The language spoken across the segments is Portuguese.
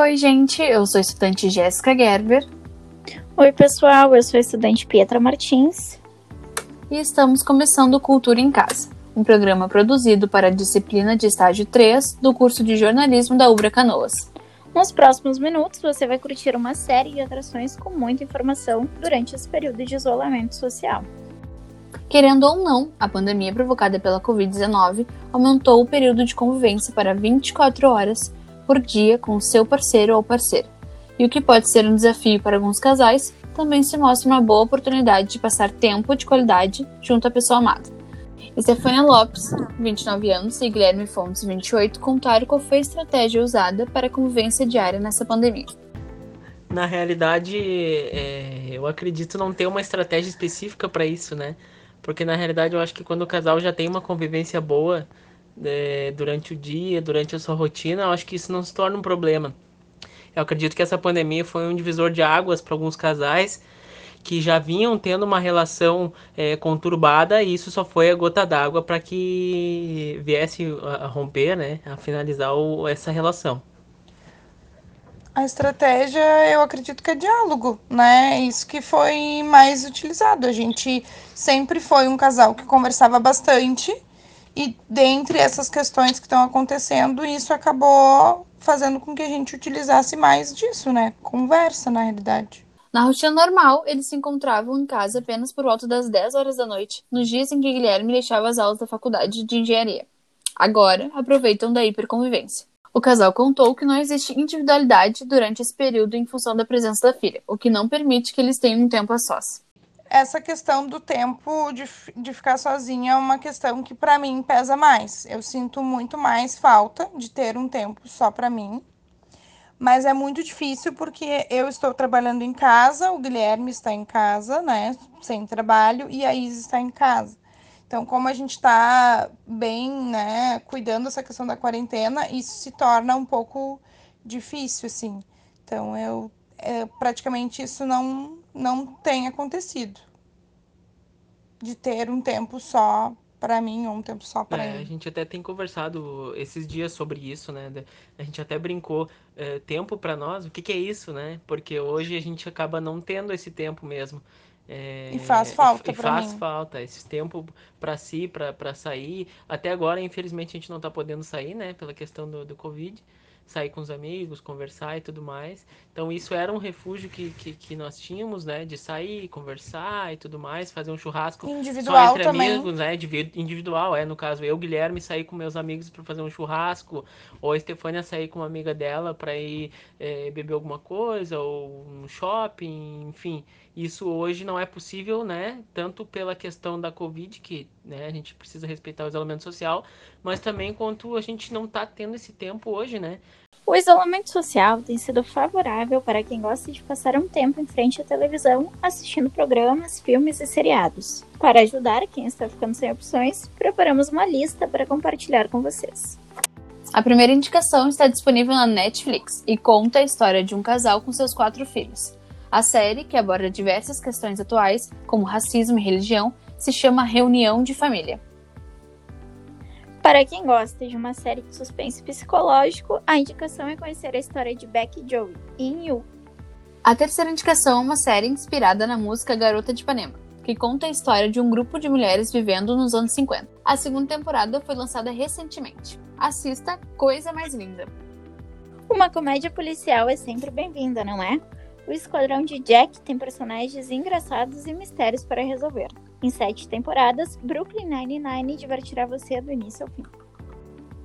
oi, gente. Eu sou a estudante Jéssica Gerber. Oi, pessoal. Eu sou a estudante Pietra Martins. E estamos começando Cultura em Casa, um programa produzido para a disciplina de estágio 3 do curso de jornalismo da Ubra Canoas. Nos próximos minutos, você vai curtir uma série de atrações com muita informação durante esse período de isolamento social. Querendo ou não, a pandemia provocada pela Covid-19 aumentou o período de convivência para 24 horas por dia com seu parceiro ou parceira. E o que pode ser um desafio para alguns casais, também se mostra uma boa oportunidade de passar tempo de qualidade junto à pessoa amada. Estefânia Lopes, 29 anos, e Guilherme Fontes, 28, contaram qual foi a estratégia usada para a convivência diária nessa pandemia. Na realidade, é, eu acredito não ter uma estratégia específica para isso, né? Porque na realidade eu acho que quando o casal já tem uma convivência boa, é, durante o dia, durante a sua rotina, eu acho que isso não se torna um problema. Eu acredito que essa pandemia foi um divisor de águas para alguns casais que já vinham tendo uma relação é, conturbada e isso só foi a gota d'água para que viesse a romper, né, a finalizar o, essa relação. A estratégia, eu acredito que é diálogo, né? Isso que foi mais utilizado. A gente sempre foi um casal que conversava bastante e dentre essas questões que estão acontecendo, isso acabou fazendo com que a gente utilizasse mais disso, né? Conversa, na realidade. Na rotina normal, eles se encontravam em casa apenas por volta das 10 horas da noite, nos dias em que Guilherme deixava as aulas da faculdade de engenharia. Agora, aproveitam da hiperconvivência. O casal contou que não existe individualidade durante esse período em função da presença da filha, o que não permite que eles tenham um tempo a sós essa questão do tempo de, de ficar sozinha é uma questão que para mim pesa mais. Eu sinto muito mais falta de ter um tempo só para mim. Mas é muito difícil porque eu estou trabalhando em casa, o Guilherme está em casa, né, sem trabalho, e a Isa está em casa. Então, como a gente está bem, né, cuidando dessa questão da quarentena, isso se torna um pouco difícil, assim. Então, eu é, praticamente isso não não tem acontecido. De ter um tempo só para mim ou um tempo só para é, ele. A gente até tem conversado esses dias sobre isso, né? A gente até brincou é, tempo para nós. O que, que, é isso, né? Porque hoje a gente acaba não tendo esse tempo mesmo. É, e faz falta para mim. Faz falta esse tempo para si, para sair. Até agora, infelizmente, a gente não está podendo sair, né? Pela questão do, do Covid sair com os amigos, conversar e tudo mais. Então isso era um refúgio que, que, que, nós tínhamos, né? De sair, conversar e tudo mais, fazer um churrasco individual só entre também. amigos, né? Individual, é. No caso, eu, Guilherme, sair com meus amigos para fazer um churrasco, ou a Estefânia sair com uma amiga dela para ir é, beber alguma coisa, ou um shopping, enfim. Isso hoje não é possível, né? Tanto pela questão da Covid, que né, a gente precisa respeitar o isolamento social, mas também quanto a gente não está tendo esse tempo hoje, né? O isolamento social tem sido favorável para quem gosta de passar um tempo em frente à televisão assistindo programas, filmes e seriados. Para ajudar quem está ficando sem opções, preparamos uma lista para compartilhar com vocês. A primeira indicação está disponível na Netflix e conta a história de um casal com seus quatro filhos. A série, que aborda diversas questões atuais, como racismo e religião, se chama Reunião de Família. Para quem gosta de uma série de suspense psicológico, a indicação é conhecer a história de Beck e Joey, em You. A terceira indicação é uma série inspirada na música Garota de Ipanema, que conta a história de um grupo de mulheres vivendo nos anos 50. A segunda temporada foi lançada recentemente. Assista Coisa Mais Linda. Uma comédia policial é sempre bem-vinda, não é? O Esquadrão de Jack tem personagens engraçados e mistérios para resolver. Em sete temporadas, Brooklyn Nine-Nine divertirá você do início ao fim.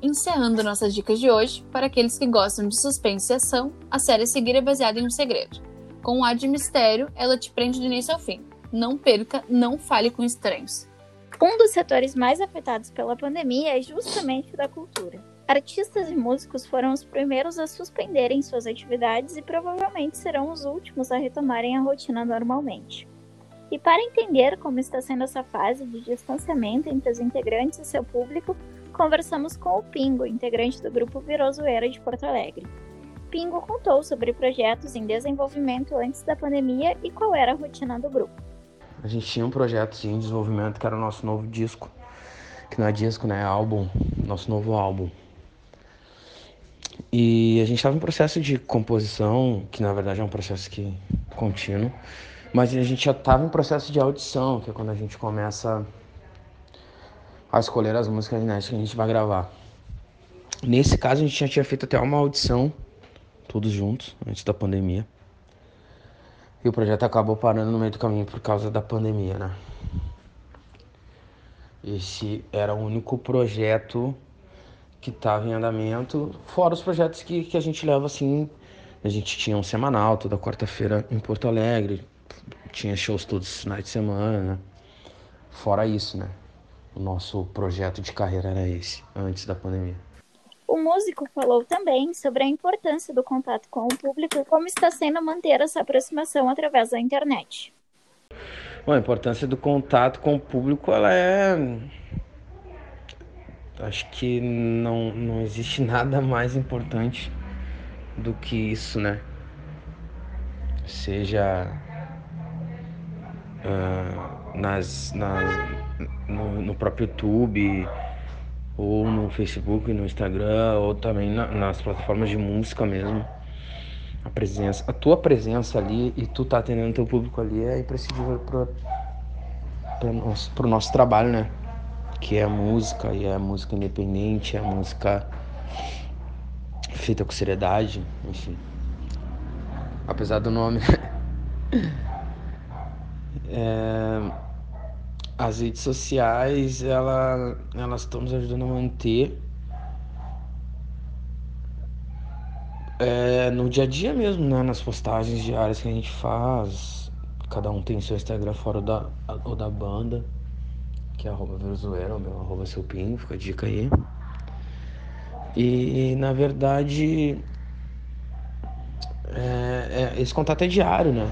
Encerrando nossas dicas de hoje, para aqueles que gostam de suspense e ação, a série a seguir é baseada em um segredo. Com um ar de mistério, ela te prende do início ao fim. Não perca, não fale com estranhos. Um dos setores mais afetados pela pandemia é justamente o da cultura. Artistas e músicos foram os primeiros a suspenderem suas atividades e provavelmente serão os últimos a retomarem a rotina normalmente. E para entender como está sendo essa fase de distanciamento entre os integrantes e seu público, conversamos com o Pingo, integrante do grupo Virozoeira de Porto Alegre. Pingo contou sobre projetos em desenvolvimento antes da pandemia e qual era a rotina do grupo. A gente tinha um projeto em desenvolvimento que era o nosso novo disco, que não é disco, né? É álbum, nosso novo álbum. E a gente estava em processo de composição, que na verdade é um processo que contínuo, mas a gente já estava em processo de audição, que é quando a gente começa a escolher as músicas inéditas que a gente vai gravar. Nesse caso, a gente já tinha feito até uma audição, todos juntos, antes da pandemia. E o projeto acabou parando no meio do caminho por causa da pandemia, né? Esse era o único projeto que estava em andamento, fora os projetos que, que a gente leva assim. A gente tinha um semanal toda quarta-feira em Porto Alegre, tinha shows todos os finais de semana, né? Fora isso, né? O nosso projeto de carreira era esse, antes da pandemia. O músico falou também sobre a importância do contato com o público e como está sendo manter essa aproximação através da internet. Bom, a importância do contato com o público, ela é Acho que não, não existe nada mais importante do que isso, né? Seja uh, nas, nas, no, no, próprio YouTube, ou no Facebook, no Instagram, ou também na, nas plataformas de música mesmo. A presença, a tua presença ali e tu tá atendendo teu público ali é imprescindível para o nosso, nosso trabalho, né? Que é a música, e é a música independente, é a música feita com seriedade, enfim. Apesar do nome. é, as redes sociais, ela, elas estão nos ajudando a manter é, no dia a dia mesmo, né? Nas postagens diárias que a gente faz. Cada um tem seu Instagram fora da, ou da banda que é arroba Venezuela, o meu arroba seu pin, fica a dica aí. E na verdade é, é, esse contato é diário, né?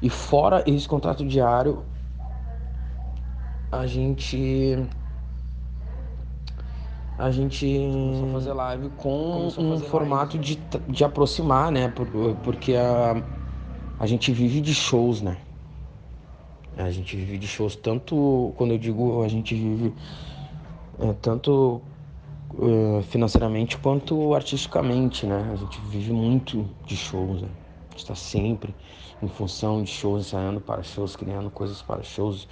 E fora esse contato diário, a gente a gente começou a fazer live com um formato de, de aproximar, né? Porque a, a gente vive de shows, né? A gente vive de shows, tanto quando eu digo a gente vive é, tanto é, financeiramente quanto artisticamente, né? A gente vive muito de shows, né? A gente está sempre em função de shows, ensaiando para shows, criando coisas para shows,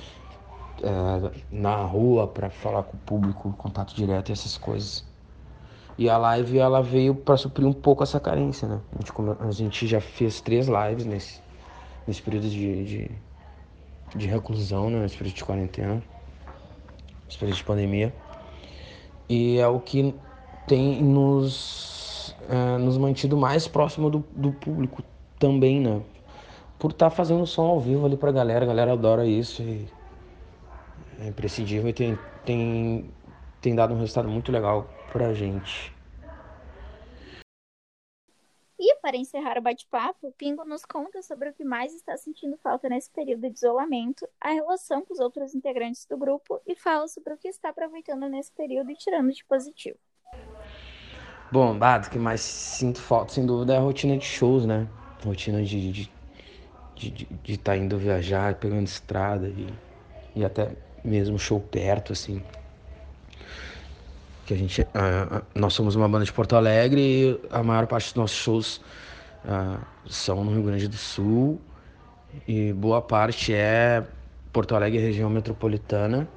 é, na rua para falar com o público, contato direto e essas coisas. E a live ela veio para suprir um pouco essa carência, né? A gente, a gente já fez três lives nesse, nesse período de, de de reclusão, né? Esse período de quarentena, esse período de pandemia. E é o que tem nos, é, nos mantido mais próximo do, do público também, né? Por estar tá fazendo som ao vivo ali pra galera, a galera adora isso e é imprescindível e tem, tem, tem dado um resultado muito legal pra gente. E para encerrar o bate-papo, Pingo nos conta sobre o que mais está sentindo falta nesse período de isolamento, a relação com os outros integrantes do grupo e fala sobre o que está aproveitando nesse período e tirando de positivo. Bom, Bado, o que mais sinto falta, sem dúvida, é a rotina de shows, né? rotina de de de, de, de tá indo viajar, pegando estrada e, e até mesmo show perto, assim que a gente uh, nós somos uma banda de Porto Alegre e a maior parte dos nossos shows uh, são no Rio Grande do Sul. E boa parte é Porto Alegre região metropolitana.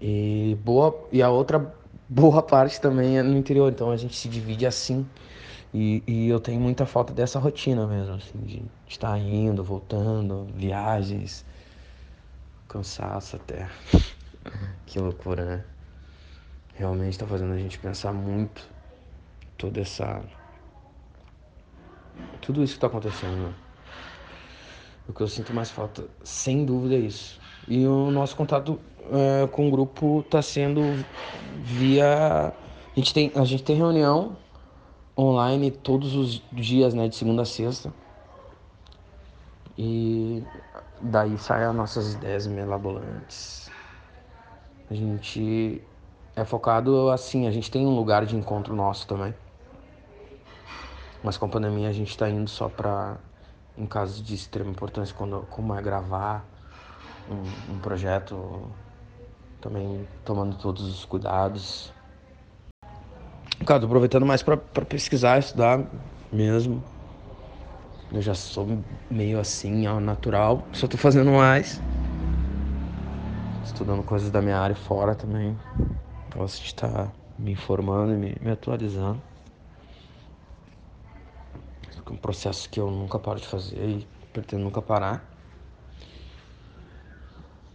E boa e a outra boa parte também é no interior. Então a gente se divide assim. E, e eu tenho muita falta dessa rotina mesmo assim de estar indo voltando viagens cansaço até. Que loucura né realmente está fazendo a gente pensar muito toda essa tudo isso que está acontecendo né? o que eu sinto mais falta sem dúvida é isso. E o nosso contato é, com o grupo está sendo via a gente tem a gente tem reunião online todos os dias né de segunda a sexta. E daí saem as nossas ideias melabolantes. A gente é focado assim, a gente tem um lugar de encontro nosso também. Mas com a pandemia a gente está indo só para em casos de extrema importância, quando, como é gravar um, um projeto, também tomando todos os cuidados. Cara, tô aproveitando mais pra pesquisar, estudar mesmo. Eu já sou meio assim, ao natural. Só tô fazendo mais. Estudando coisas da minha área fora também. De estar me informando e me, me atualizando. É um processo que eu nunca paro de fazer e pretendo nunca parar.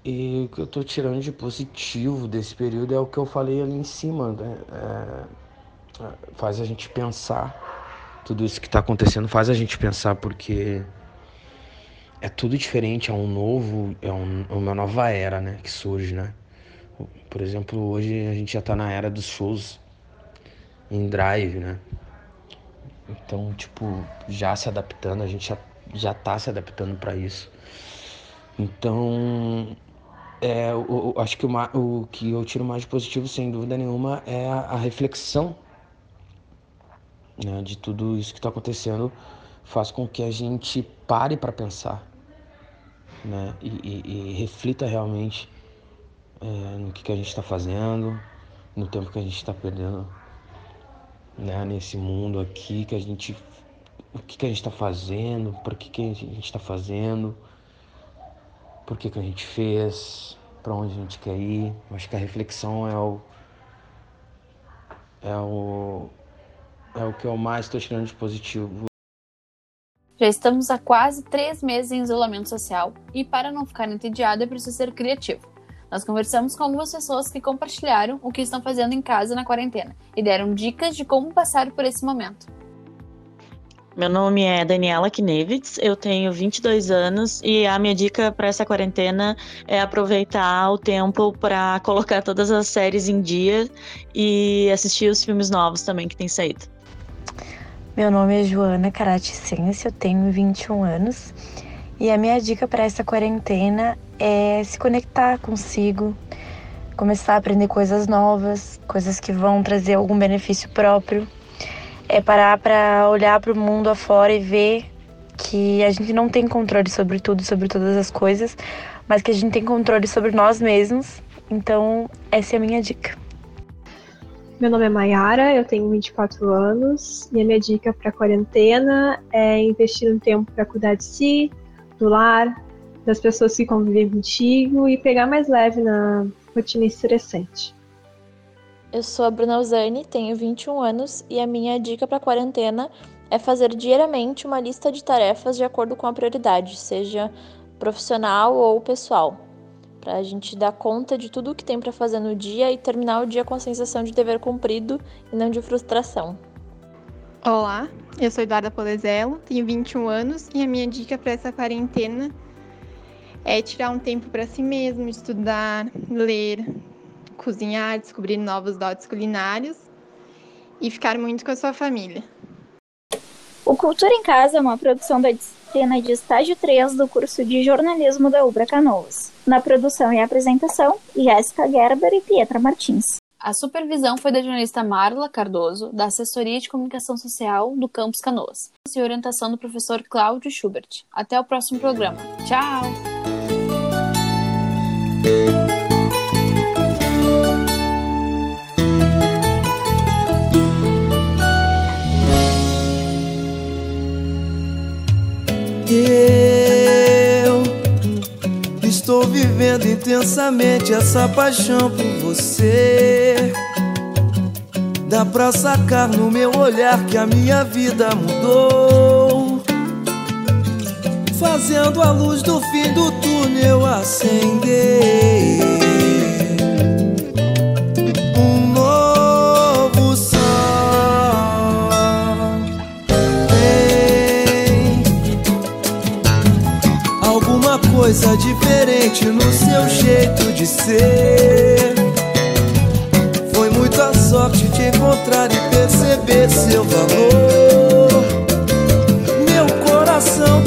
E o que eu tô tirando de positivo desse período é o que eu falei ali em cima. Né? É, é faz a gente pensar tudo isso que está acontecendo faz a gente pensar porque é tudo diferente, é um novo, é, um, é uma nova era, né, que surge, né? Por exemplo, hoje a gente já está na era dos shows em drive, né? Então, tipo, já se adaptando, a gente já, já tá se adaptando para isso. Então, é, eu, eu acho que o, o que eu tiro mais de positivo, sem dúvida nenhuma, é a, a reflexão né, de tudo isso que está acontecendo faz com que a gente pare para pensar né, e, e, e reflita realmente é, no que, que a gente está fazendo, no tempo que a gente está perdendo né, nesse mundo aqui, que a gente, o que, que a gente está fazendo, por que, que a gente está fazendo, por que, que a gente fez, para onde a gente quer ir. acho que a reflexão é o, é o, é o que eu mais estou tirando de positivo. Já estamos há quase três meses em isolamento social e, para não ficar entediado, é preciso ser criativo. Nós conversamos com algumas pessoas que compartilharam o que estão fazendo em casa na quarentena e deram dicas de como passar por esse momento. Meu nome é Daniela Knevitz, eu tenho 22 anos e a minha dica para essa quarentena é aproveitar o tempo para colocar todas as séries em dia e assistir os filmes novos também que têm saído. Meu nome é Joana Caraticense, eu tenho 21 anos e a minha dica para essa quarentena é se conectar consigo, começar a aprender coisas novas, coisas que vão trazer algum benefício próprio. É parar para olhar para o mundo afora e ver que a gente não tem controle sobre tudo, sobre todas as coisas, mas que a gente tem controle sobre nós mesmos. Então, essa é a minha dica. Meu nome é Mayara, eu tenho 24 anos e a minha dica para quarentena é investir um tempo para cuidar de si, do lar, das pessoas que convivem contigo e pegar mais leve na rotina estressante. Eu sou a Bruna Uzani, tenho 21 anos e a minha dica para quarentena é fazer diariamente uma lista de tarefas de acordo com a prioridade, seja profissional ou pessoal para a gente dar conta de tudo o que tem para fazer no dia e terminar o dia com a sensação de dever cumprido e não de frustração. Olá, eu sou Eduarda Polezelo, tenho 21 anos e a minha dica para essa quarentena é tirar um tempo para si mesmo, estudar, ler, cozinhar, descobrir novos dotes culinários e ficar muito com a sua família. O Cultura em Casa é uma produção da disciplina de estágio 3 do curso de jornalismo da Ubra Canoas. Na produção e apresentação, Jéssica Gerber e Pietra Martins. A supervisão foi da jornalista Marla Cardoso, da Assessoria de Comunicação Social do Campus Canoas, e orientação do professor Cláudio Schubert. Até o próximo programa. Tchau! Eu estou vivendo intensamente essa paixão por você. Dá pra sacar no meu olhar que a minha vida mudou. Fazendo a luz do fim do túnel acender. Coisa diferente no seu jeito de ser. Foi muita sorte te encontrar e perceber seu valor. Meu coração